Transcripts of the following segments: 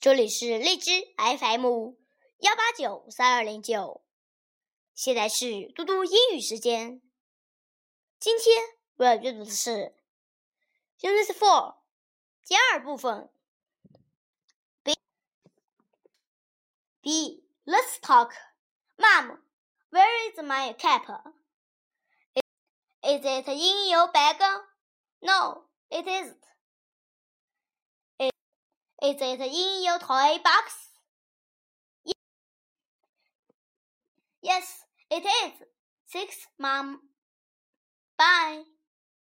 这里是荔枝 FM 幺八九三二零九，现在是嘟嘟英语时间。今天我要阅读的是 Unit Four 第二部分。B B Let's talk. Mom, where is my cap? Is it in your bag? No, it isn't. Is, it in your toy box? Yes, it is. Six, Mom. Bye.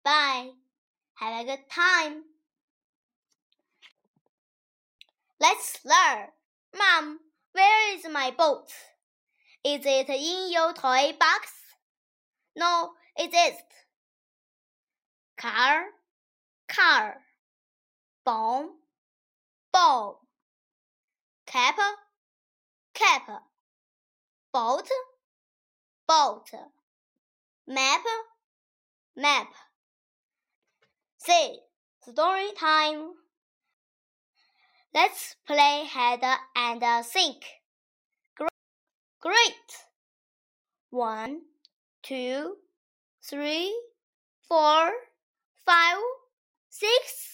Bye. Have a good time. Let's learn. Mom, where is my boat? Is it in your toy box? No, it isn't. Car, car. Bomb, bomb. Cap, cap. Boat, boat. Map, map. Say, story time. Let's play hide and seek. Great. One, two, three, four, five, six,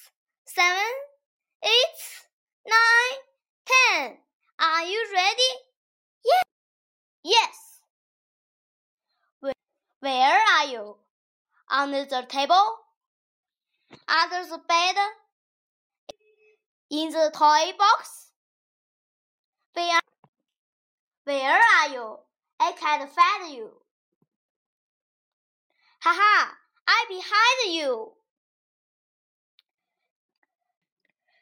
Are you ready? Yes. Yes. Where, where are you? Under the table? Under the bed? In the toy box? Where where are you? I can't find you. Ha ha! I'm behind you.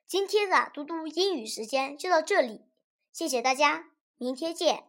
今天的嘟嘟英语时间就到这里， 谢谢大家，明天见。